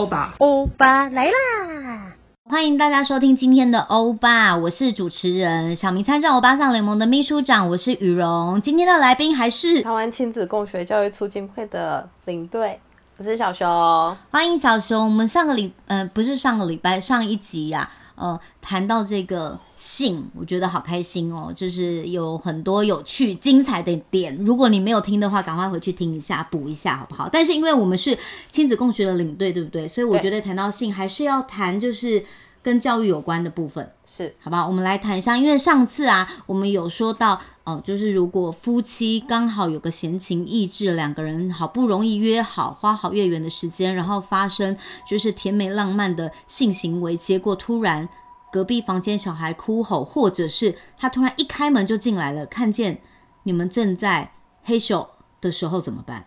欧巴，欧巴来啦！欢迎大家收听今天的欧巴，我是主持人小明，参战欧巴桑联盟的秘书长，我是雨荣。今天的来宾还是台湾亲子共学教育促进会的领队，我是小熊。欢迎小熊。我们上个礼，呃，不是上个礼拜，上一集呀、啊。呃，谈到这个性，我觉得好开心哦，就是有很多有趣、精彩的点。如果你没有听的话，赶快回去听一下，补一下，好不好？但是因为我们是亲子共学的领队，对不对？所以我觉得谈到性，还是要谈就是跟教育有关的部分，是，好不好？我们来谈一下，因为上次啊，我们有说到，哦、呃，就是如果夫妻刚好有个闲情逸致，两个人好不容易约好，花好月圆的时间，然后发生就是甜美浪漫的性行为，结果突然。隔壁房间小孩哭吼，或者是他突然一开门就进来了，看见你们正在嘿咻的时候怎么办？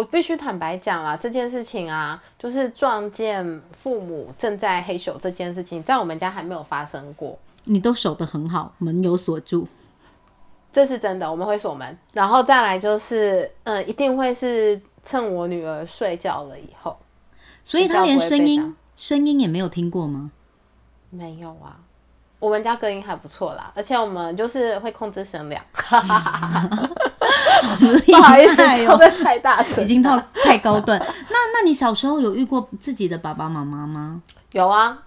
我必须坦白讲啊，这件事情啊，就是撞见父母正在嘿咻这件事情，在我们家还没有发生过。你都守得很好，门有锁住，这是真的，我们会锁门。然后再来就是，嗯，一定会是趁我女儿睡觉了以后，所以他连声音。声音也没有听过吗？没有啊，我们家隔音还不错啦，而且我们就是会控制声量。不好意思，说的太大声，已经到太高段。那那你小时候有遇过自己的爸爸妈妈吗？有啊，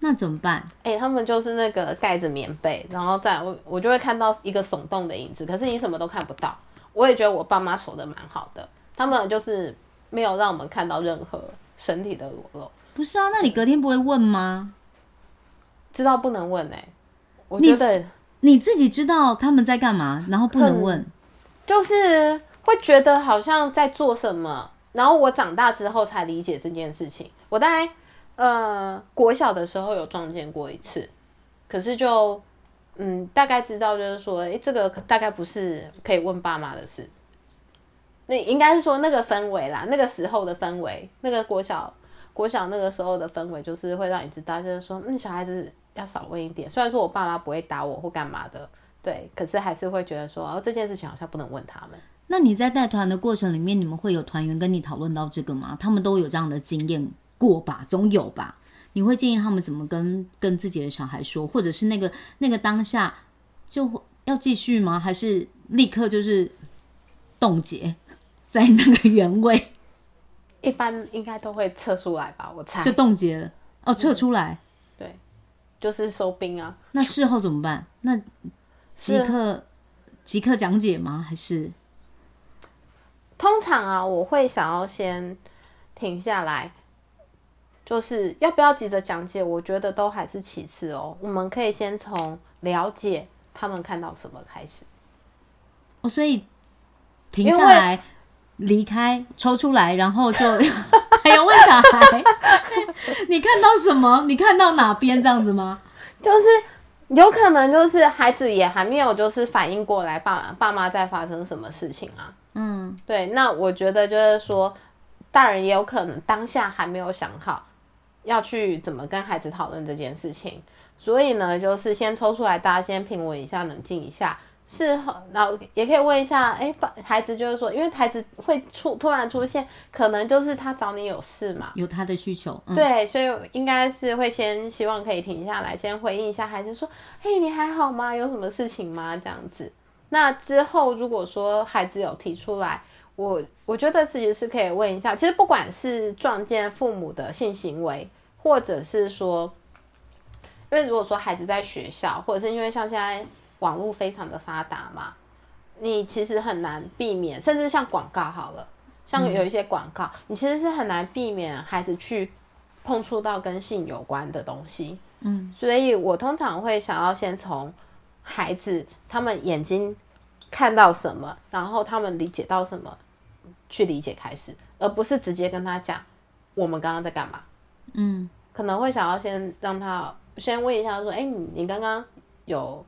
那怎么办？哎、欸，他们就是那个盖着棉被，然后在我我就会看到一个耸动的影子，可是你什么都看不到。我也觉得我爸妈守的蛮好的，他们就是没有让我们看到任何身体的裸露。不是啊，那你隔天不会问吗？知道不能问哎、欸，我觉得你，你自己知道他们在干嘛，然后不能问，就是会觉得好像在做什么。然后我长大之后才理解这件事情。我大概呃国小的时候有撞见过一次，可是就嗯大概知道就是说，哎、欸，这个大概不是可以问爸妈的事。那应该是说那个氛围啦，那个时候的氛围，那个国小。国小那个时候的氛围就是会让你知道，就是说，嗯，小孩子要少问一点。虽然说我爸妈不会打我或干嘛的，对，可是还是会觉得说，哦，这件事情好像不能问他们。那你在带团的过程里面，你们会有团员跟你讨论到这个吗？他们都有这样的经验过吧？总有吧？你会建议他们怎么跟跟自己的小孩说，或者是那个那个当下就要继续吗？还是立刻就是冻结在那个原位？一般应该都会撤出来吧，我猜就冻结了哦，撤出来，嗯，对，就是收兵啊。那事后怎么办？那即刻即刻讲解吗？还是通常啊，我会想要先停下来，就是要不要急着讲解？我觉得都还是其次哦。我们可以先从了解他们看到什么开始。哦，所以停下来。离开，抽出来，然后就 还有问小孩，你看到什么？你看到哪边这样子吗？就是有可能就是孩子也还没有就是反应过来爸爸妈在发生什么事情啊。嗯，对。那我觉得就是说，大人也有可能当下还没有想好要去怎么跟孩子讨论这件事情，所以呢，就是先抽出来，大家先平稳一下，冷静一下。事后，然后也可以问一下，哎，孩子就是说，因为孩子会出突然出现，可能就是他找你有事嘛，有他的需求，嗯、对，所以应该是会先希望可以停下来，先回应一下孩子说，嘿，你还好吗？有什么事情吗？这样子。那之后如果说孩子有提出来，我我觉得其实是可以问一下，其实不管是撞见父母的性行为，或者是说，因为如果说孩子在学校，或者是因为像现在。网络非常的发达嘛，你其实很难避免，甚至像广告好了，像有一些广告，嗯，你其实是很难避免孩子去碰触到跟性有关的东西。嗯，所以我通常会想要先从孩子他们眼睛看到什么，然后他们理解到什么去理解开始，而不是直接跟他讲我们刚刚在干嘛。嗯，可能会想要先让他先问一下说，哎，你你刚刚有。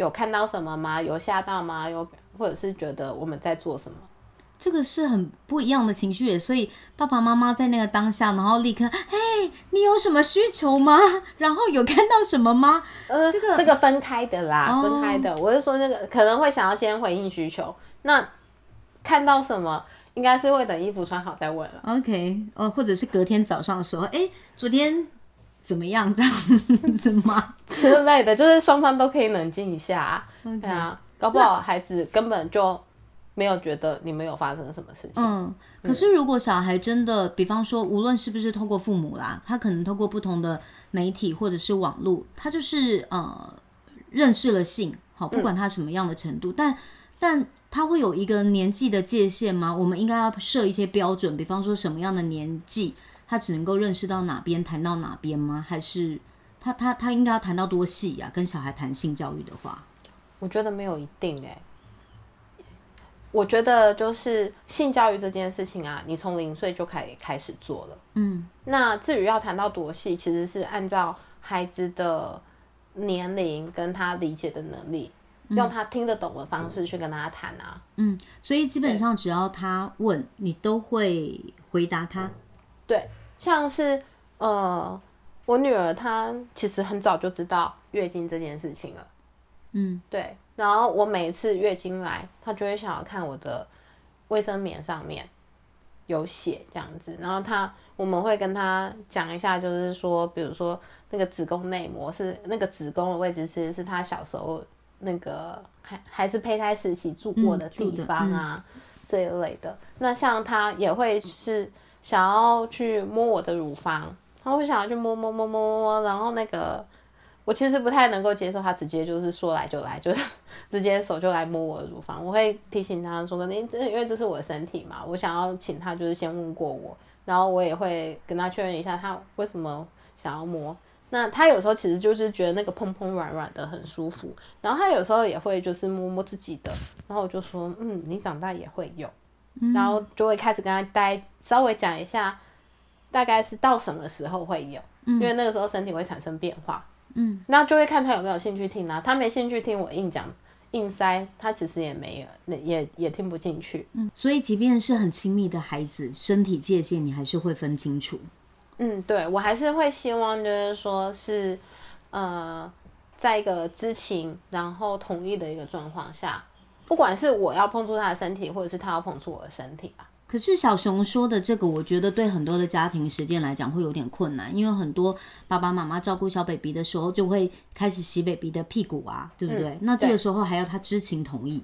有看到什么吗？有吓到吗？有，或者是觉得我们在做什么？这个是很不一样的情绪，所以爸爸妈妈在那个当下，然后立刻，嘿，你有什么需求吗？然后有看到什么吗？呃，这个这个分开的啦，哦、分开的。我是说那个可能会想要先回应需求，那看到什么？应该是会等衣服穿好再问了。OK，哦，或者是隔天早上的时候，哎，昨天怎么样这样子吗？之类的，就是双方都可以冷静一下.对啊，搞不好孩子根本就没有觉得你们有发生什么事情。嗯，可是如果小孩真的，比方说，无论是不是透过父母啦，他可能透过不同的媒体或者是网络，他就是呃认识了性，好，不管他什么样的程度，嗯、但但。他会有一个年纪的界限吗？我们应该要设一些标准，比方说什么样的年纪，他只能够认识到哪边，谈到哪边吗？还是他他他应该要谈到多细呀、啊？跟小孩谈性教育的话，我觉得没有一定哎。我觉得就是性教育这件事情啊，你从零岁就可以开始做了。嗯，那至于要谈到多细，其实是按照孩子的年龄跟他理解的能力。用他听得懂的方式去跟他谈啊，嗯，所以基本上只要他问你，都会回答他。对，像是呃，我女儿她其实很早就知道月经这件事情了，嗯，对。然后我每一次月经来，她就会想要看我的卫生棉上面有血这样子。然后她我们会跟她讲一下，就是说，比如说那个子宫内膜是那个子宫的位置，其实是她小时候。那个还还是胚胎时期住过的地方啊，嗯嗯、这一类的。那像她也会是想要去摸我的乳房，他会想要去摸摸摸摸摸，然后那个我其实不太能够接受他直接就是说来就来，就是直接手就来摸我的乳房。我会提醒他说：“你因为这是我的身体嘛，我想要请他就是先问过我，然后我也会跟他确认一下他为什么想要摸。”那他有时候其实就是觉得那个蓬蓬软软的很舒服，然后他有时候也会就是摸摸自己的，然后我就说，嗯，你长大也会有，嗯、然后就会开始跟他待稍微讲一下，大概是到什么时候会有，嗯、因为那个时候身体会产生变化，嗯，那就会看他有没有兴趣听啊，他没兴趣听我硬讲硬塞，他其实也没有，那也也听不进去，嗯，所以即便是很亲密的孩子，身体界限你还是会分清楚。嗯，对，我还是会希望，就是说是，呃，在一个知情然后同意的一个状况下，不管是我要碰触他的身体，或者是他要碰触我的身体啊。可是小熊说的这个，我觉得对很多的家庭实践来讲会有点困难，因为很多爸爸妈妈照顾小 baby 的时候，就会开始洗 baby 的屁股啊，对不对？嗯，那这个时候还要他知情同意。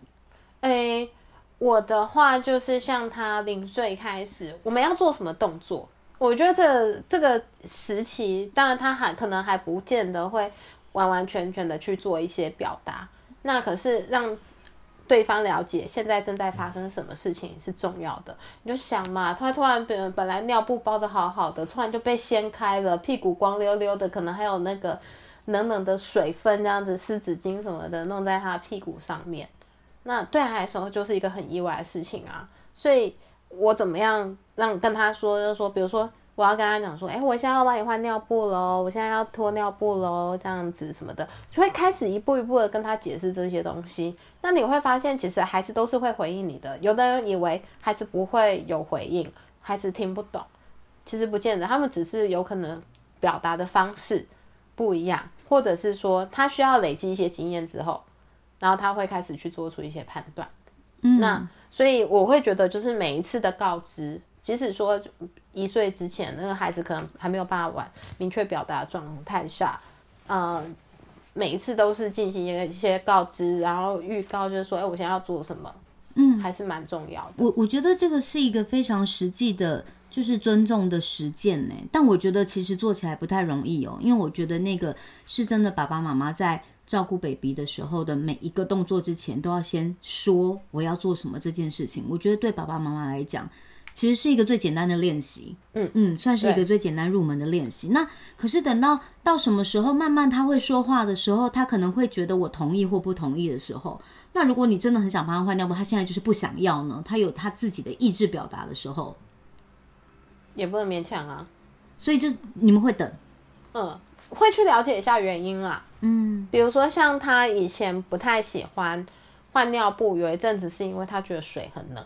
诶，我的话就是像他零岁开始，我们要做什么动作？我觉得这这个时期，当然他还可能还不见得会完完全全的去做一些表达，那可是让对方了解现在正在发生什么事情是重要的。你就想嘛，他突然本本来尿布包的好好的，突然就被掀开了，屁股光溜溜的，可能还有那个冷冷的水分这样子，湿纸巾什么的弄在他屁股上面，那对他来说就是一个很意外的事情啊，所以。我怎么样让跟他说，就是说，比如说我要跟他讲说，哎，我现在要帮你换尿布喽，我现在要脱尿布喽，这样子什么的，就会开始一步一步的跟他解释这些东西。那你会发现，其实孩子都是会回应你的。有的人以为孩子不会有回应，孩子听不懂，其实不见得，他们只是有可能表达的方式不一样，或者是说他需要累积一些经验之后，然后他会开始去做出一些判断。嗯，那。所以我会觉得，就是每一次的告知，即使说一岁之前那个孩子可能还没有办法完明确表达状态下，呃，每一次都是进行一个一些告知，然后预告，就是说，哎，我现在要做什么，嗯，还是蛮重要的。我我觉得这个是一个非常实际的，就是尊重的实践呢。但我觉得其实做起来不太容易哦，因为我觉得那个是真的，爸爸妈妈在。照顾 baby 的时候的每一个动作之前，都要先说我要做什么这件事情。我觉得对爸爸妈妈来讲，其实是一个最简单的练习。嗯嗯，算是一个最简单入门的练习。那可是等到到什么时候，慢慢他会说话的时候，他可能会觉得我同意或不同意的时候，那如果你真的很想帮他换尿布，他现在就是不想要呢？他有他自己的意志表达的时候，也不能勉强啊。所以就你们会等，嗯。会去了解一下原因啦，嗯，比如说像他以前不太喜欢换尿布，有一阵子是因为他觉得水很冷，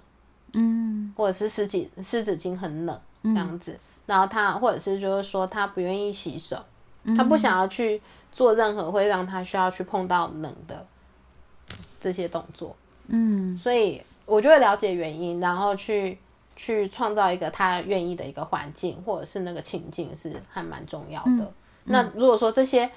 嗯，或者是湿纸湿纸巾很冷这样子，嗯、然后他或者是就是说他不愿意洗手，嗯、他不想要去做任何会让他需要去碰到冷的这些动作，嗯，所以我就会了解原因，然后去去创造一个他愿意的一个环境，或者是那个情境是还蛮重要的。那如果说这些，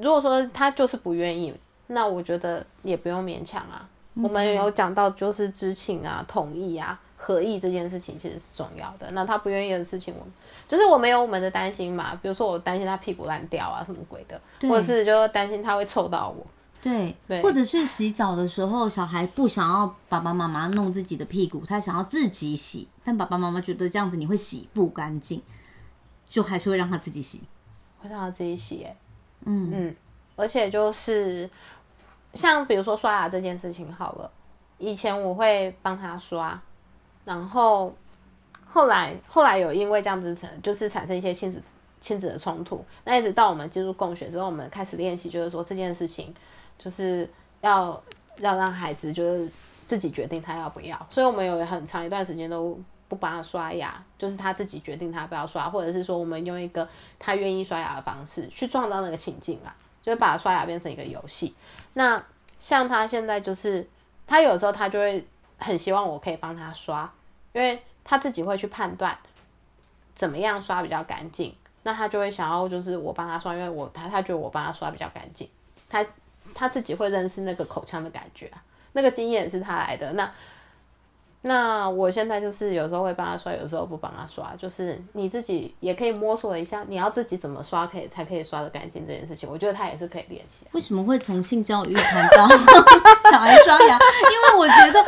如果说他就是不愿意，那我觉得也不用勉强啊。嗯、我们有讲到就是知情啊、同意啊、合意这件事情其实是重要的。那他不愿意的事情，我们就是我们有我们的担心嘛。比如说我担心他屁股烂掉啊，什么鬼的，或者是就担心他会臭到我。对，对或者是洗澡的时候，小孩不想要爸爸妈妈弄自己的屁股，他想要自己洗，但爸爸妈妈觉得这样子你会洗不干净，就还是会让他自己洗，会让他自己洗，欸，嗯嗯，而且就是像比如说刷牙这件事情好了，以前我会帮他刷，然后后来后来有因为这样子产就是产生一些亲子亲子的冲突，那一直到我们进入共学之后，我们开始练习，就是说这件事情。就是要要让孩子就是自己决定他要不要，所以我们有很长一段时间都不帮他刷牙，就是他自己决定他不要刷，或者是说我们用一个他愿意刷牙的方式去创造那个情境啊，就是把刷牙变成一个游戏。那像他现在就是他有时候他就会很希望我可以帮他刷，因为他自己会去判断怎么样刷比较干净，那他就会想要就是我帮他刷，因为我他他觉得我帮他刷比较干净，他。他自己会认识那个口腔的感觉，那个经验是他来的。那那我现在就是有时候会帮他刷，有时候不帮他刷，就是你自己也可以摸索一下，你要自己怎么刷可以才可以刷的干净这件事情，我觉得他也是可以练习。为什么会从性教育谈到 小孩刷牙？因为我觉得，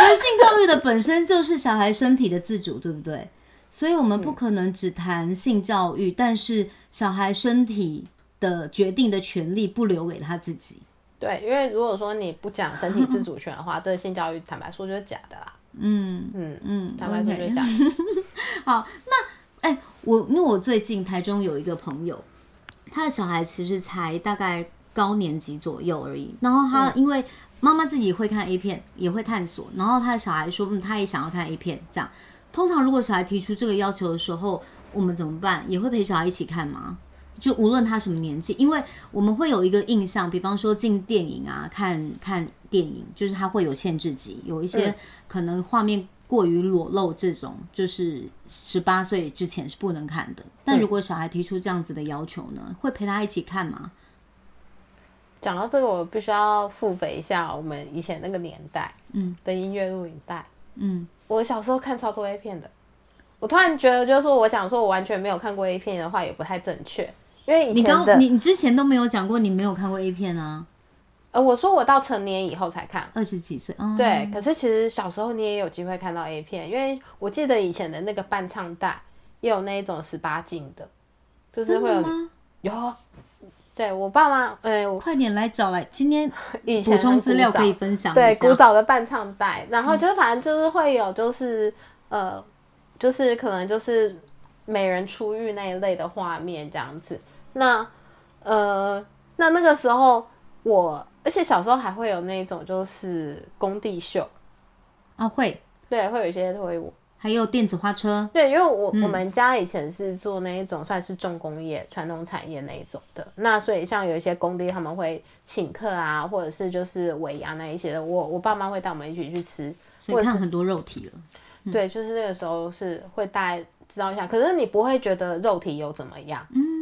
因为性教育的本身就是小孩身体的自主，对不对？所以我们不可能只谈性教育，嗯、但是小孩身体。的决定的权利不留给他自己。对，因为如果说你不讲身体自主权的话，这个性教育坦白说就是假的啦。嗯嗯嗯，坦白说就这样。好，那哎、欸，我因为我最近台中有一个朋友，他的小孩其实才大概高年级左右而已。然后他因为妈妈自己会看 A 片，也会探索，然后他的小孩说，嗯，他也想要看 A 片。这样，通常如果小孩提出这个要求的时候，我们怎么办？也会陪小孩一起看吗？就无论他什么年纪，因为我们会有一个印象，比方说进电影啊，看看电影，就是他会有限制级，有一些可能画面过于裸露，这种就是十八岁之前是不能看的。但如果小孩提出这样子的要求呢，会陪他一起看吗？讲到这个，我必须要复习一下我们以前那个年代，嗯，的音乐录影带，嗯，我小时候看超多 A 片的，我突然觉得，就是说我讲说我完全没有看过 A 片的话，也不太正确。因为以前你刚你你之前都没有讲过你没有看过 A 片啊，呃，我说我到成年以后才看，二十几岁，嗯、对。可是其实小时候你也有机会看到 A 片，因为我记得以前的那个伴唱带也有那一种十八禁的，就是会有吗有。对我爸妈，哎、快点来找来，今天 以前补充资料可以分享。对，古早的伴唱带，然后就反正就是会有，就是、嗯、呃，就是可能就是美人出浴那一类的画面这样子。那，呃，那那个时候我，而且小时候还会有那种就是工地秀啊，会，对，会有一些推舞，还有电子花车，对，因为我、嗯、我们家以前是做那一种算是重工业、传统产业那一种的，那所以像有一些工地他们会请客啊，或者是就是尾牙那一些的，我我爸妈会带我们一起去吃，所以看很多肉体了，嗯、对，就是那个时候是会大概知道一下，可是你不会觉得肉体有怎么样，嗯。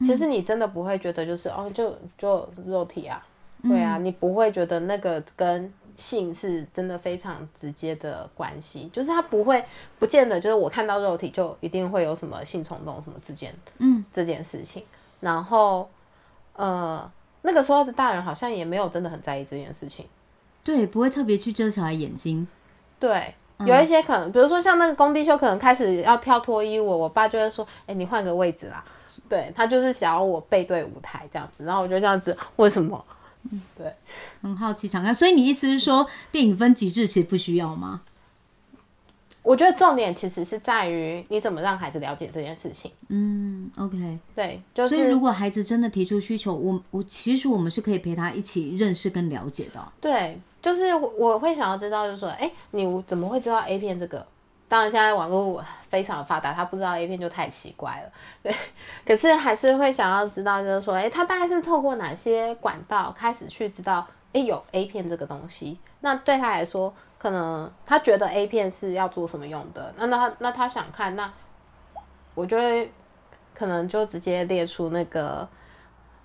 其实你真的不会觉得就是哦，就就肉体啊，对啊，你不会觉得那个跟性是真的非常直接的关系，就是他不会不见得就是我看到肉体就一定会有什么性冲动什么之间，嗯，这件事情。然后呃，那个时候的大人好像也没有真的很在意这件事情，对，不会特别去遮小孩眼睛。对，有一些可能，比如说像那个工地秀，可能开始要跳脱衣舞，我爸就会说：“哎，你换个位置啦。”对，他就是想要我背对舞台这样子，然后我就这样子，为什么？嗯，对，很好奇想看，所以你意思是说电影分级制其实不需要吗？我觉得重点其实是在于你怎么让孩子了解这件事情。嗯，OK，对，就是所以如果孩子真的提出需求，我我其实我们是可以陪他一起认识跟了解的。对，就是我会想要知道，就是说，哎，你怎么会知道 A 片这个？当然，现在网络非常发达，他不知道 A 片就太奇怪了。对，可是还是会想要知道，就是说，哎，他大概是透过哪些管道开始去知道，哎，有 A 片这个东西？那对他来说，可能他觉得 A 片是要做什么用的，那那他那他想看，那我就会可能就直接列出那个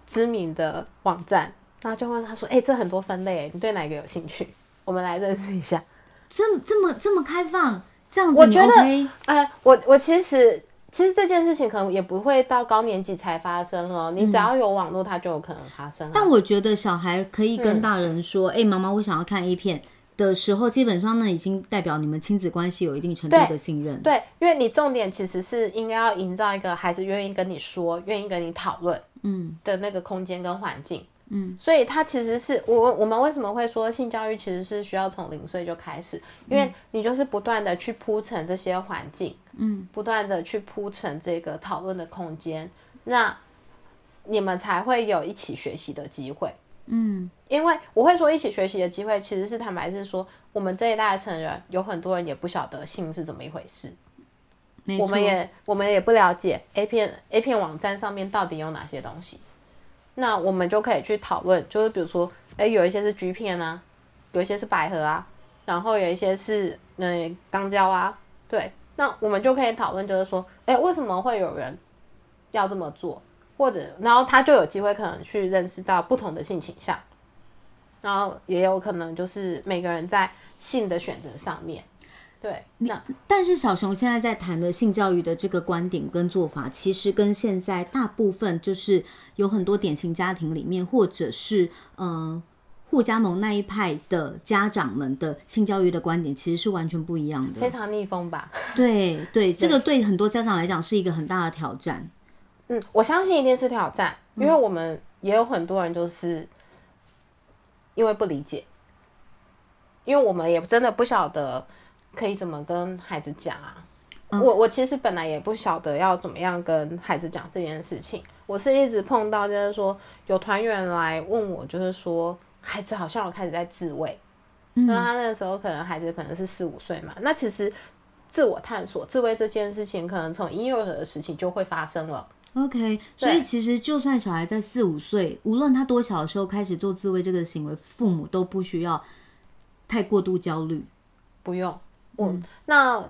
知名的网站，然后就问他说：“哎、欸，这很多分类，你对哪个有兴趣？我们来认识一下。”这这么这么开放，这样子、OK? 我觉得，哎、呃，我我其实其实这件事情可能也不会到高年级才发生哦，你只要有网络，它就有可能发生、啊嗯。但我觉得小孩可以跟大人说：“哎、嗯，妈妈，我想要看 A 片。”的时候，基本上呢已经代表你们亲子关系有一定程度的信任。对，对，因为你重点其实是应该要营造一个孩子愿意跟你说、愿意跟你讨论，嗯的那个空间跟环境，嗯，所以他其实是我我们为什么会说性教育其实是需要从零岁就开始，因为你就是不断的去铺陈这些环境，嗯，不断的去铺陈这个讨论的空间，那你们才会有一起学习的机会。嗯，因为我会说一起学习的机会，其实是坦白是说，我们这一代的成人有很多人也不晓得性是怎么一回事，我们也我们也不了解 A 片 A 片网站上面到底有哪些东西，那我们就可以去讨论，就是比如说，哎，有一些是橘片啊，有一些是百合啊，然后有一些是嗯肛交啊，对，那我们就可以讨论，就是说，哎，为什么会有人要这么做？或者，然后他就有机会可能去认识到不同的性倾向，然后也有可能就是每个人在性的选择上面，对。那但是小熊现在在谈的性教育的这个观点跟做法，其实跟现在大部分就是有很多典型家庭里面，或者是嗯互加盟那一派的家长们的性教育的观点，其实是完全不一样的，非常逆风吧？对对，这个对很多家长来讲是一个很大的挑战。嗯，我相信一定是挑战，因为我们也有很多人就是因为不理解，因为我们也真的不晓得可以怎么跟孩子讲啊。我我其实本来也不晓得要怎么样跟孩子讲这件事情，我是一直碰到就是说有团员来问我，就是说孩子好像有开始在自慰，因为他那个时候可能孩子可能是四五岁嘛，那其实自我探索自慰这件事情，可能从婴幼儿的时期就会发生了。OK，所以其实就算小孩在四五岁，无论他多小的时候开始做自慰这个行为，父母都不需要太过度焦虑。不用，嗯，那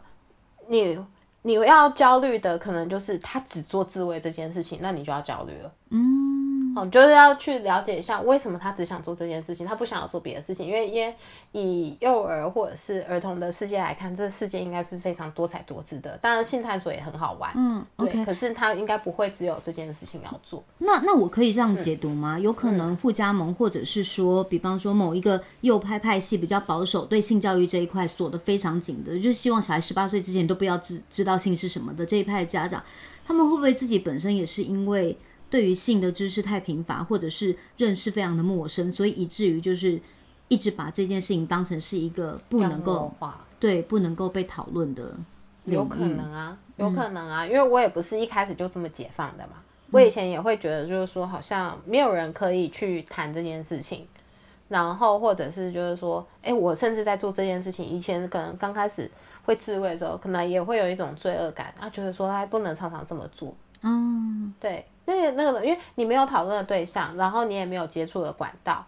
你你要焦虑的可能就是他只做自慰这件事情，那你就要焦虑了。嗯。哦，就是要去了解一下为什么他只想做这件事情，他不想要做别的事情。因为，因为以幼儿或者是儿童的世界来看，这个世界应该是非常多彩多姿的。当然，性探索也很好玩，嗯，对。Okay. 可是他应该不会只有这件事情要做。那那我可以这样解读吗？嗯、有可能互加盟，或者是说，比方说某一个右派派系比较保守，对性教育这一块锁得非常紧的，就是希望小孩十八岁之前都不要知知道性是什么的这一派的家长，他们会不会自己本身也是因为？对于性的知识太贫乏，或者是认识非常的陌生，所以以至于就是一直把这件事情当成是一个不能够对不能够被讨论的。有可能啊，有可能啊，嗯，因为我也不是一开始就这么解放的嘛。我以前也会觉得，就是说好像没有人可以去谈这件事情，然后或者是就是说，哎，我甚至在做这件事情以前，可能刚开始会自慰的时候，可能也会有一种罪恶感啊，就是说他不能常常这么做。嗯，对。那个那个，因为你没有讨论的对象，然后你也没有接触的管道。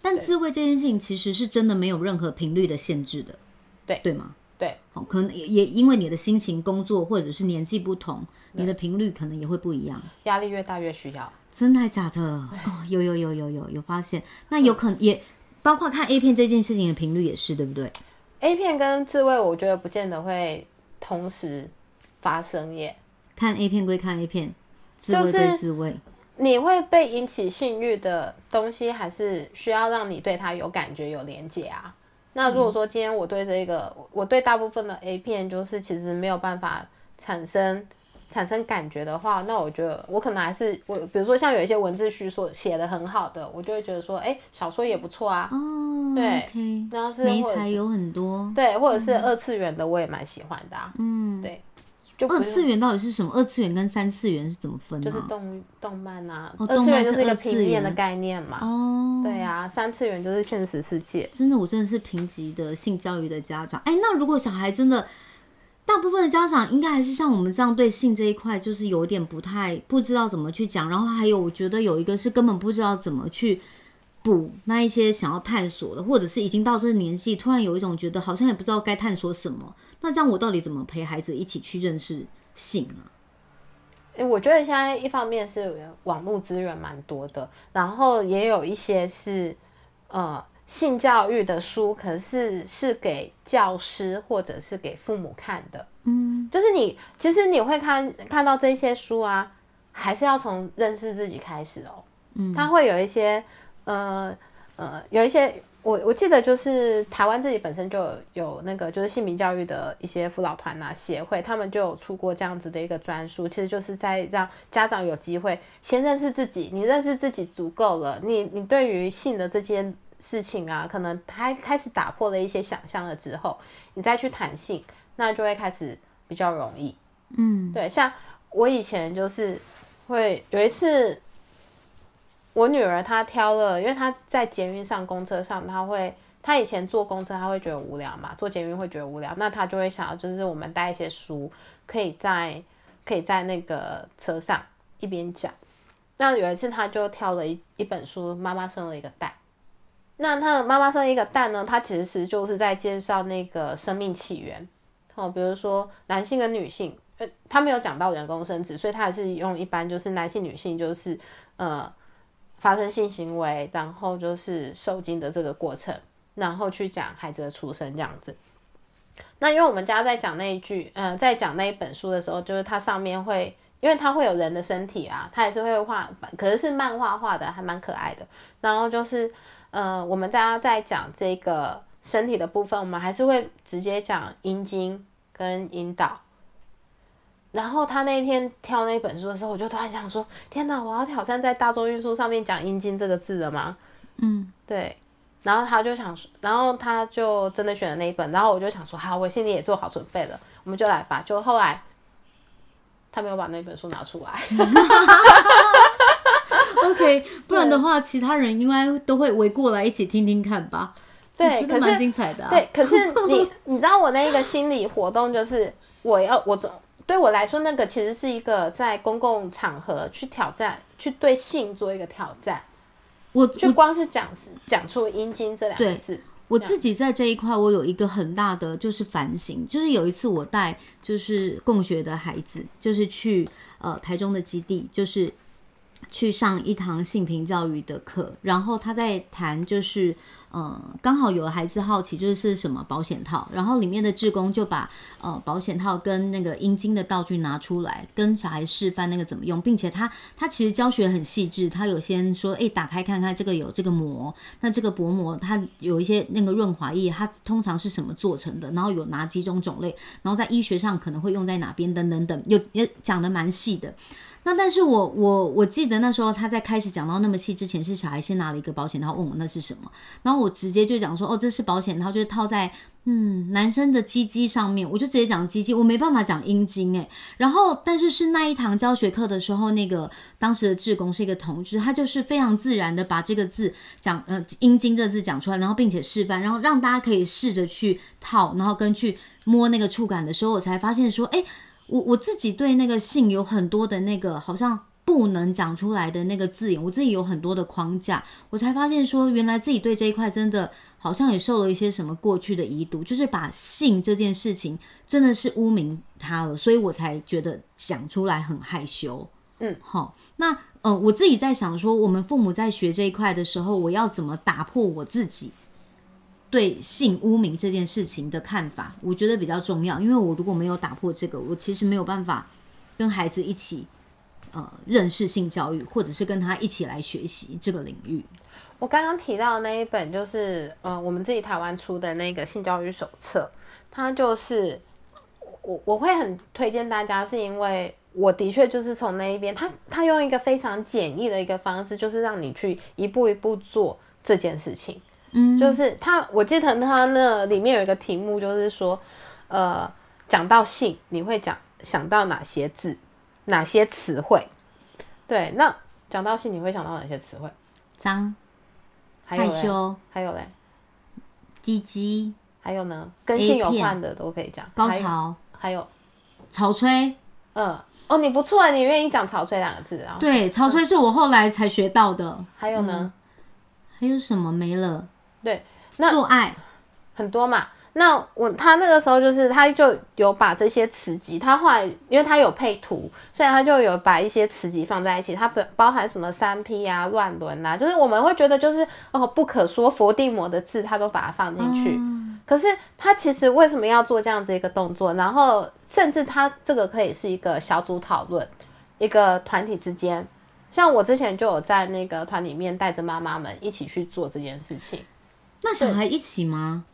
但自慰这件事情其实是真的没有任何频率的限制的，对对吗？对，好，可能也也因为你的心情、工作或者是年纪不同，你的频率可能也会不一样。压力越大越需要，真的假的？哦，有有有有有有发现，那有可能也包括看 A 片这件事情的频率也是对不对？A 片跟自慰，我觉得不见得会同时发生耶。看 A 片归看 A 片。就是你会被引起性欲的东西，还是需要让你对它有感觉、有连接啊？那如果说今天我对这个，我对大部分的 A 片就是其实没有办法产生产生感觉的话，那我觉得我可能还是我，比如说像有一些文字叙述写的很好的，我就会觉得说，哎，小说也不错啊。哦，对，然后是题材有很多，对，或者是二次元的，我也蛮喜欢的啊。嗯，对。就二次元到底是什么？二次元跟三次元是怎么分的？就是动动漫啊，哦、二次元就是一个平面的概念嘛。哦，对啊，三次元就是现实世界。真的，我真的是评级的性教育的家长。哎、欸，那如果小孩真的，大部分的家长应该还是像我们这样对性这一块，就是有点不太不知道怎么去讲。然后还有，我觉得有一个是根本不知道怎么去补那一些想要探索的，或者是已经到这个年纪，突然有一种觉得好像也不知道该探索什么。那这样我到底怎么陪孩子一起去认识性啊？我觉得现在一方面是网络资源蛮多的，然后也有一些是呃性教育的书，可是是给教师或者是给父母看的。嗯，就是你其实你会看看到这些书啊，还是要从认识自己开始哦。嗯，它会有一些呃呃有一些。我我记得就是台湾自己本身就有有那个就是性平教育的一些辅导团啊协会，他们就有出过这样子的一个专书，其实就是在让家长有机会先认识自己，你认识自己足够了，你你对于性的这件事情啊，可能他开始打破了一些想象了之后，你再去谈性，那就会开始比较容易。嗯，对，像我以前就是会有一次。我女儿她挑了，因为她在捷运上、公车上，她会，她以前坐公车她会觉得无聊嘛，坐捷运会觉得无聊，那她就会想要，就是我们带一些书，可以在可以在那个车上一边讲。那有一次她就挑了一一本书，妈妈生了一个蛋。那他的妈妈生一个蛋呢，他其实就是在介绍那个生命起源，哦，比如说男性跟女性，呃，她没有讲到人工生殖，所以他还是用一般就是男性、女性，就是呃。发生性行为，然后就是受精的这个过程，然后去讲孩子的出生这样子。那因为我们家在讲那一句，呃，在讲那一本书的时候，就是它上面会，因为它会有人的身体啊，它也是会画，可是是漫画画的，还蛮可爱的。然后就是，呃，我们大家在讲这个身体的部分，我们还是会直接讲阴茎跟阴道。然后他那一天挑那本书的时候，我就突然想说：天哪，我要挑战在大众运输上面讲“阴茎”这个字了吗？嗯，对。然后他就想说，然后他就真的选了那一本。然后我就想说：好，我心里也做好准备了，我们就来吧。就后来他没有把那本书拿出来。OK，不然的话，其他人应该都会围过来一起听听看吧。对，可是蛮精彩的啊。对，可是你 你知道我那个心理活动就是我要我总。对我来说，那个其实是一个在公共场合去挑战，去对性做一个挑战。我就光是讲讲出“阴茎”这两个字，我自己在这一块，我有一个很大的就是反省，就是有一次我带就是共学的孩子，就是去呃台中的基地，就是。去上一堂性平教育的课，然后他在谈，就是，呃，刚好有孩子好奇，就是什么保险套，然后里面的志工就把呃保险套跟那个阴茎的道具拿出来，跟小孩示范那个怎么用，并且他他其实教学很细致，他有先说，哎，打开看看这个有这个膜，那这个薄膜它有一些那个润滑液，它通常是什么做成的，然后有哪几种种类，然后在医学上可能会用在哪边等等等，有也讲得蛮细的。那但是我我我记得那时候他在开始讲到那么细之前，是小孩先拿了一个保险套问我那是什么，然后我直接就讲说哦，这是保险套，就是套在嗯男生的鸡鸡上面，我就直接讲鸡鸡，我没办法讲阴茎诶。然后但是是那一堂教学课的时候，那个当时的志工是一个同志，他就是非常自然的把这个字讲呃阴茎这字讲出来，然后并且示范，然后让大家可以试着去套，然后跟去摸那个触感的时候，我才发现说哎。诶我我自己对那个性有很多的那个好像不能讲出来的那个字眼，我自己有很多的框架，我才发现说，原来自己对这一块真的好像也受了一些什么过去的遗毒，就是把性这件事情真的是污名它了，所以我才觉得讲出来很害羞。嗯，好，那呃，我自己在想说，我们父母在学这一块的时候，我要怎么打破我自己？对性污名这件事情的看法，我觉得比较重要。因为我如果没有打破这个，我其实没有办法跟孩子一起呃认识性教育，或者是跟他一起来学习这个领域。我刚刚提到的那一本就是呃我们自己台湾出的那个性教育手册，它就是我我会很推荐大家，是因为我的确就是从那一边，他他用一个非常简易的一个方式，就是让你去一步一步做这件事情。嗯，就是他，我记得他那里面有一个题目，就是说，呃，讲到性，你会讲想到哪些字，哪些词汇？对，那讲到性，你会想到哪些词汇？脏，害羞，还有嘞，鸡鸡，还有呢，跟性有关的都可以讲。高潮，还有潮吹，嗯，哦，你不错，你愿意讲潮吹两个字啊？对，潮吹是我后来才学到的。还有呢？还有什么没了？对，那做爱很多嘛。那我他那个时候就是他就有把这些词集，他后来因为他有配图，所以他就有把一些词集放在一起。它本包含什么三 P 啊、乱伦啊，就是我们会觉得就是哦不可说佛地魔的字，他都把它放进去。嗯、可是他其实为什么要做这样子一个动作？然后甚至他这个可以是一个小组讨论，一个团体之间。像我之前就有在那个团里面带着妈妈们一起去做这件事情。那小孩一起吗？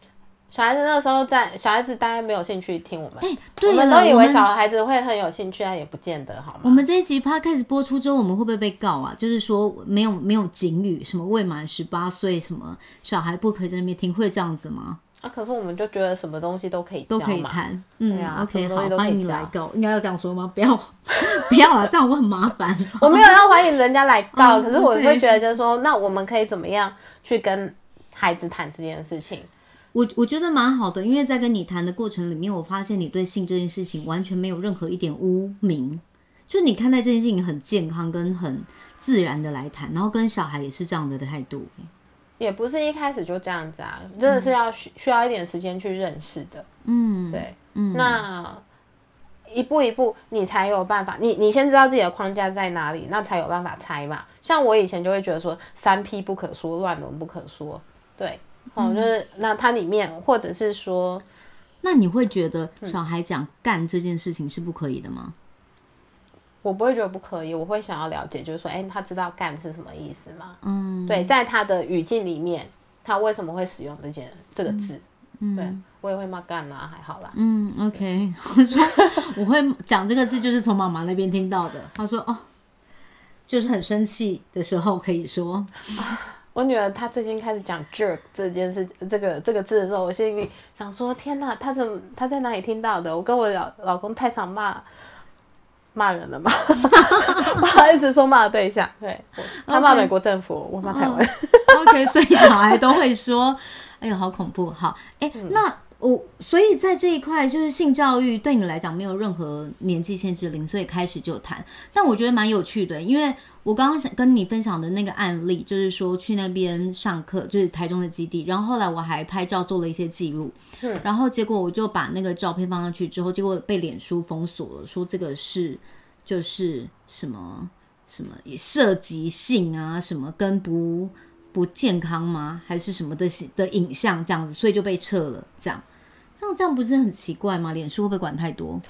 小孩子那时候在，小孩子大概没有兴趣听我们，欸、对我们都以为小孩子会很有兴趣，但也不见得，好吗？我们这一集他开始播出之后，我们会不会被告啊？就是说没有没有警语，什么未满十八岁，什么小孩不可以在那边听，会这样子吗？啊，可是我们就觉得什么东西都可以都可以谈，嗯对啊，OK，好，欢迎你来告，应该要这样说吗？不要 不要啊，这样我很麻烦。我没有要欢迎人家来告，可是我会觉得就是说，那我们可以怎么样去跟孩子谈这件事情？我我觉得蛮好的，因为在跟你谈的过程里面，我发现你对性这件事情完全没有任何一点污名，就你看待这件事情很健康跟很自然的来谈，然后跟小孩也是这样的的态度，也不是一开始就这样子啊，真的是要需需要一点时间去认识的，嗯，对，嗯，那一步一步你才有办法，你你先知道自己的框架在哪里，那才有办法拆嘛。像我以前就会觉得说三 P 不可说，乱伦不可说，对。哦，就是那它里面，或者是说，那你会觉得小孩讲干这件事情是不可以的吗？我不会觉得不可以，我会想要了解，就是说，哎、欸，他知道干是什么意思吗？嗯，对，在他的语境里面，他为什么会使用这件这个字？嗯，对我也会骂干啊，还好啦。嗯，OK，我说我会讲这个字，就是从妈妈那边听到的。他说，哦，就是很生气的时候可以说。我女儿她最近开始讲 “jerk” 这件事，这个这个字的时候，我心里想说：天哪，她怎么她在哪里听到的？我跟我老老公太常骂骂人了嘛，不好意思说骂的对象，对，他骂美国政府.我骂台湾。Oh, OK，所以小孩都会说：“哎呦，好恐怖！”好，哎、欸，嗯、那。我所以在这一块，就是性教育对你来讲没有任何年纪限制，零岁开始就谈。但我觉得蛮有趣的，因为我刚刚想跟你分享的那个案例，就是说去那边上课，就是台中的基地，然后后来我还拍照做了一些记录，嗯，然后结果我就把那个照片放上去之后，结果被脸书封锁了，说这个是就是什么什么也涉及性啊，什么跟不不健康吗？还是什么的的影像这样子，所以就被撤了，这样。这样这样不是很奇怪吗？脸书会不会管太多？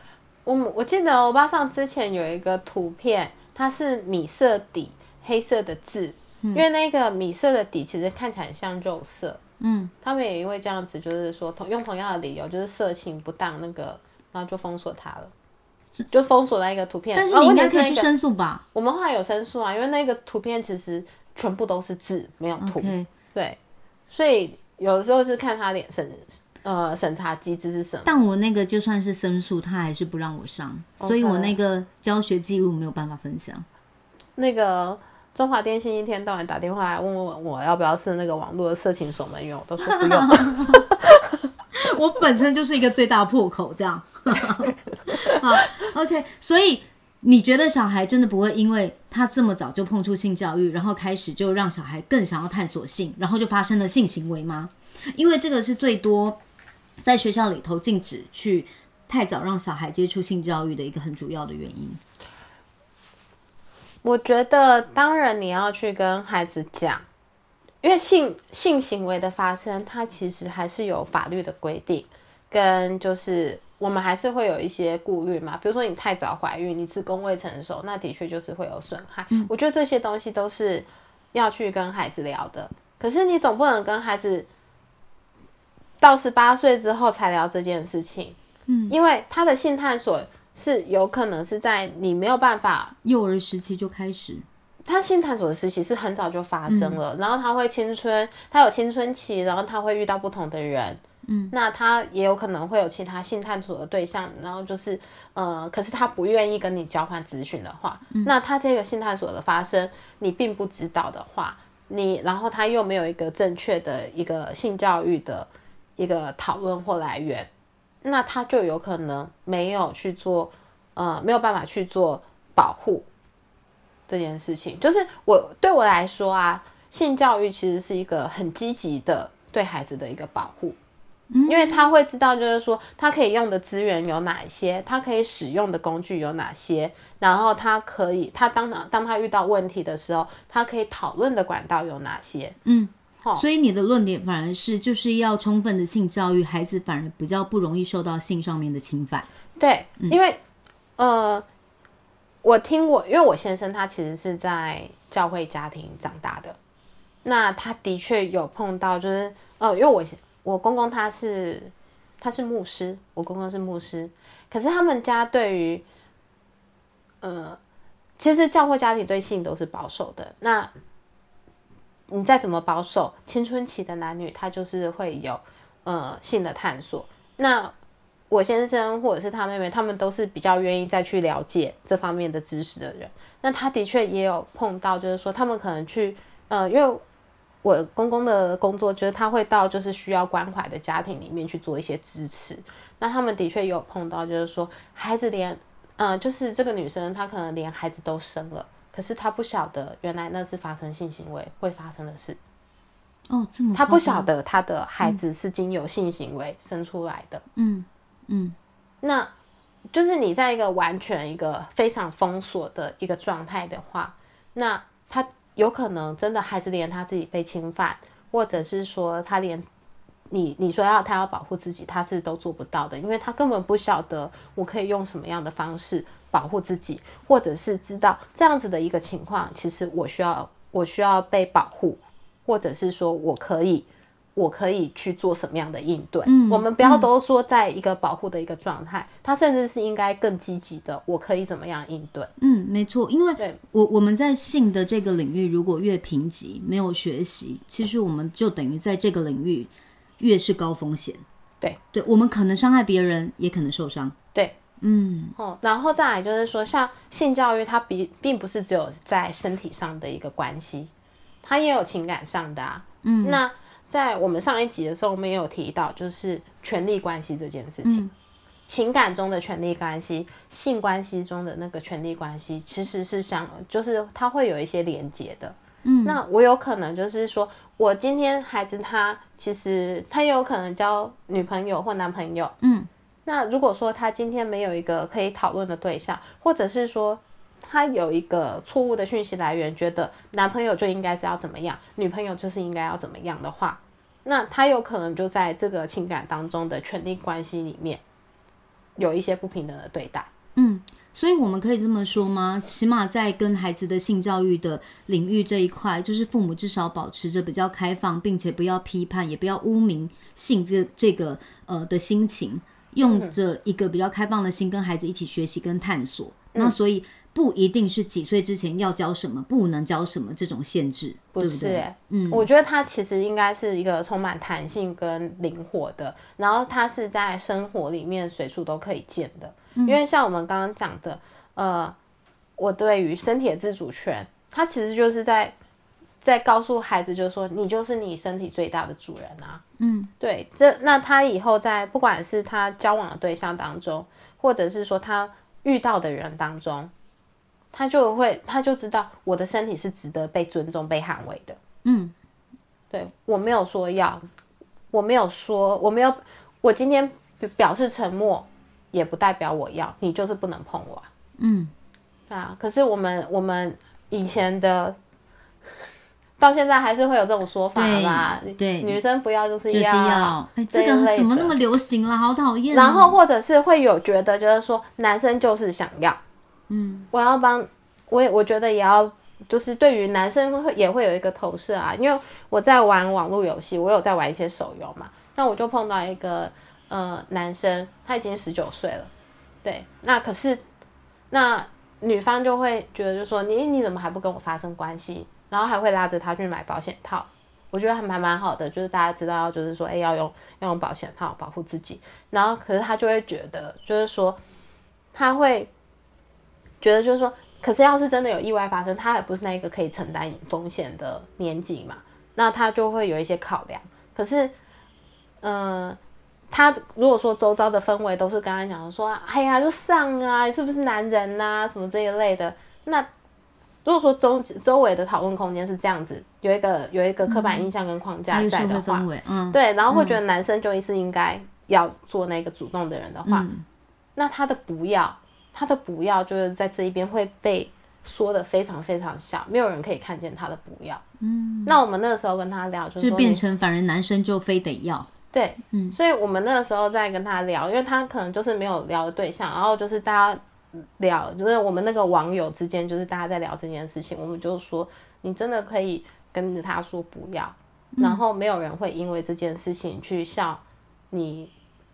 我我记得欧巴上之前有一个图片，它是米色底黑色的字，嗯、因为那个米色的底其实看起来很像肉色。嗯，他们也因为这样子，就是说同用同样的理由，就是色情不当那个，然后就封锁它了，就封锁那一个图片。但是你应该可以去申诉吧？我们后来有申诉啊，因为那个图片其实全部都是字，没有图。Okay. 对，所以有的时候是看他脸色。呃，审查机制是什么？但我那个就算是申诉，他还是不让我上.所以我那个教学记录没有办法分享。那个中华电信一天到晚打电话来问我，我要不要是那个网络的色情守门员，我都说不用。我本身就是一个最大破口，这样。好，OK。所以你觉得小孩真的不会因为他这么早就碰触性教育，然后开始就让小孩更想要探索性，然后就发生了性行为吗？因为这个是最多。在学校里头禁止去太早让小孩接触性教育的一个很主要的原因，我觉得当然你要去跟孩子讲，因为性性行为的发生，它其实还是有法律的规定，跟就是我们还是会有一些顾虑嘛，比如说你太早怀孕，你子宫未成熟，那的确就是会有损害。嗯，我觉得这些东西都是要去跟孩子聊的，可是你总不能跟孩子。到十八岁之后才聊这件事情，嗯，因为他的性探索是有可能是在你没有办法幼儿时期就开始，他性探索的时期是很早就发生了，嗯、然后他会青春，他有青春期，然后他会遇到不同的人，嗯，那他也有可能会有其他性探索的对象，然后就是呃，可是他不愿意跟你交换资讯的话，嗯、那他这个性探索的发生你并不知道的话，你然后他又没有一个正确的一个性教育的。一个讨论或来源，那他就有可能没有去做，呃，没有办法去做保护这件事情。就是我对我来说啊，性教育其实是一个很积极的对孩子的一个保护。因为他会知道，就是说他可以用的资源有哪些，他可以使用的工具有哪些，然后他可以，他当当他遇到问题的时候，他可以讨论的管道有哪些？嗯，好，所以你的论点反而是就是要充分的性教育，孩子反而比较不容易受到性上面的侵犯。对，因为、嗯、呃，我听我，因为我先生他其实是在教会家庭长大的，那他的确有碰到，就是呃，因为我。我公公他是他是牧师，我公公是牧师，可是他们家对于，呃，其实教会家庭对性都是保守的。那你再怎么保守，青春期的男女他就是会有呃性的探索。那我先生或者是他妹妹，他们都是比较愿意再去了解这方面的知识的人。那他的确也有碰到，就是说他们可能去呃，因为。我公公的工作就是他会到就是需要关怀的家庭里面去做一些支持。那他们的确有碰到，就是说孩子连，嗯，就是这个女生她可能连孩子都生了，可是他不晓得原来那是发生性行为会发生的事。哦，这么。她不晓得他的孩子是经由性行为生出来的。嗯嗯。那就是你在一个完全一个非常封锁的一个状态的话，那他。有可能真的孩子连他自己被侵犯，或者是说他连你你说要他要保护自己，他是都做不到的，因为他根本不晓得我可以用什么样的方式保护自己，或者是知道这样子的一个情况，其实我需要我需要被保护，或者是说我可以。我可以去做什么样的应对？嗯，我们不要都说在一个保护的一个状态，他、嗯、甚至是应该更积极的。我可以怎么样应对？嗯，没错，因为我我们在性的这个领域，如果越贫瘠，没有学习，其实我们就等于在这个领域越是高风险。对，对，我们可能伤害别人，也可能受伤。对，嗯，哦，然后再来就是说，像性教育，它比并不是只有在身体上的一个关系，它也有情感上的啊。嗯，那。在我们上一集的时候，我们也有提到，就是权力关系这件事情，嗯、情感中的权力关系，性关系中的那个权力关系，其实是相，就是它会有一些连接的。嗯，那我有可能就是说，我今天孩子他其实他也有可能交女朋友或男朋友。嗯，那如果说他今天没有一个可以讨论的对象，或者是说他有一个错误的讯息来源，觉得男朋友就应该是要怎么样，女朋友就是应该要怎么样的话。那他有可能就在这个情感当中的权力关系里面，有一些不平等的对待。嗯，所以我们可以这么说吗？起码在跟孩子的性教育的领域这一块，就是父母至少保持着比较开放，并且不要批判，也不要污名性这这个呃的心情，用着一个比较开放的心跟孩子一起学习跟探索。嗯、那所以。不一定是几岁之前要教什么，不能教什么这种限制，不是？嗯，我觉得它其实应该是一个充满弹性跟灵活的，然后它是在生活里面随处都可以见的。嗯、因为像我们刚刚讲的，呃，我对于身体的自主权，它其实就是在在告诉孩子，就是说你就是你身体最大的主人啊。嗯，对，这那他以后在不管是他交往的对象当中，或者是说他遇到的人当中。他就会，他就知道我的身体是值得被尊重、被捍卫的。嗯，对，我没有说要，我没有说，我没有，我今天表示沉默，也不代表我要，你就是不能碰我啊。嗯，啊，可是我们我们以前的，到现在还是会有这种说法啦。对，女生不要就是要，这个怎么那么流行了？好讨厌。然后或者是会有觉得，就是说男生就是想要。嗯，我要帮，我也我觉得也要，就是对于男生会也会有一个投射啊，因为我在玩网络游戏，我有在玩一些手游嘛，那我就碰到一个呃男生，他已经十九岁了，对，那可是那女方就会觉得就说你你怎么还不跟我发生关系，然后还会拉着他去买保险套，我觉得还蛮蛮好的，就是大家知道就是说哎要用要用保险套保护自己，然后可是他就会觉得就是说他会。觉得就是说，可是要是真的有意外发生，他还不是那个可以承担风险的年纪嘛？那他就会有一些考量。可是，嗯、他如果说周遭的氛围都是刚才讲的说，哎呀，就上啊，是不是男人呐、啊，什么这一类的，那如果说周周围的讨论空间是这样子，有一个有一个刻板印象跟框架在的话，嗯，对，然后会觉得男生就是应该要做那个主动的人的话，嗯、那他的不要，他的不要就是在这一边会被说的非常非常小，没有人可以看见他的不要。嗯，那我们那个时候跟他聊，就是就变成反而男生就非得要。对，嗯，所以我们那个时候在跟他聊，因为他可能就是没有聊的对象，然后就是大家。聊就是我们那个网友之间，就是大家在聊这件事情，我们就说你真的可以跟着他说不要，然后没有人会因为这件事情去笑你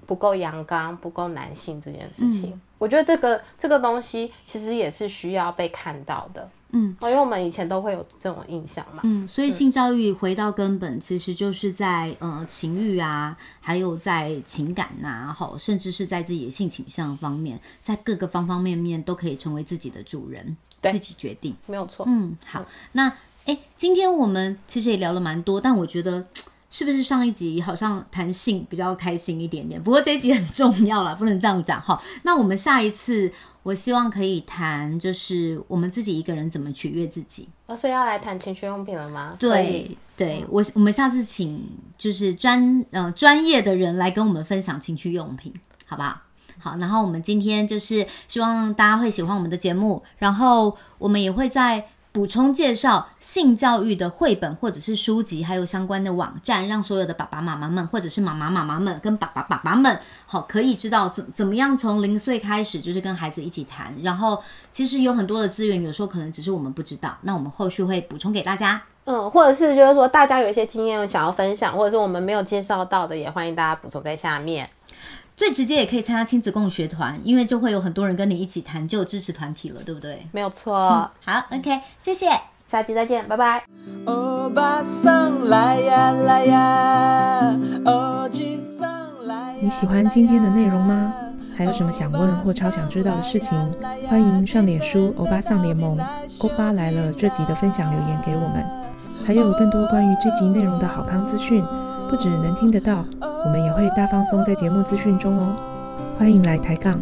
不够阳刚、不够男性这件事情。我觉得这个这个东西其实也是需要被看到的。嗯，因为我们以前都会有这种印象嘛。嗯，所以性教育回到根本，其实就是在呃情欲啊，还有在情感呐、啊，好，甚至是在自己的性倾向方面，在各个方方面面都可以成为自己的主人，对自己决定，没有错。嗯，好，那哎，今天我们其实也聊了蛮多，但我觉得是不是上一集好像谈性比较开心一点点？不过这一集很重要啦，不能这样讲哈。那我们下一次。我希望可以谈，就是我们自己一个人怎么取悦自己。哦，所以要来谈情趣用品了吗？对，对我，我们下次请就是专呃专业的人来跟我们分享情趣用品，好不好？好，然后我们今天就是希望大家会喜欢我们的节目，然后我们也会在。补充介绍性教育的绘本或者是书籍，还有相关的网站，让所有的爸爸妈妈们，或者是妈妈妈妈们跟爸爸爸爸们，好，可以知道怎怎么样从零岁开始，就是跟孩子一起谈。然后其实有很多的资源，有时候可能只是我们不知道，那我们后续会补充给大家。嗯，或者是就是说大家有一些经验想要分享，或者是我们没有介绍到的，也欢迎大家补充在下面。最直接也可以参加亲子共学团，因为就会有很多人跟你一起谈，就支持团体了，对不对？没有错。嗯、好，OK，谢谢，下期再见，拜拜。欧巴桑来呀来呀，欧吉桑来呀。你喜欢今天的内容吗？还有什么想问或超想知道的事情？欢迎上脸书欧巴桑联盟，欧巴来了这集的分享留言给我们，还有更多关于这集内容的好康资讯。不只能听得到，我们也会大放送在节目资讯中哦，欢迎来抬杠。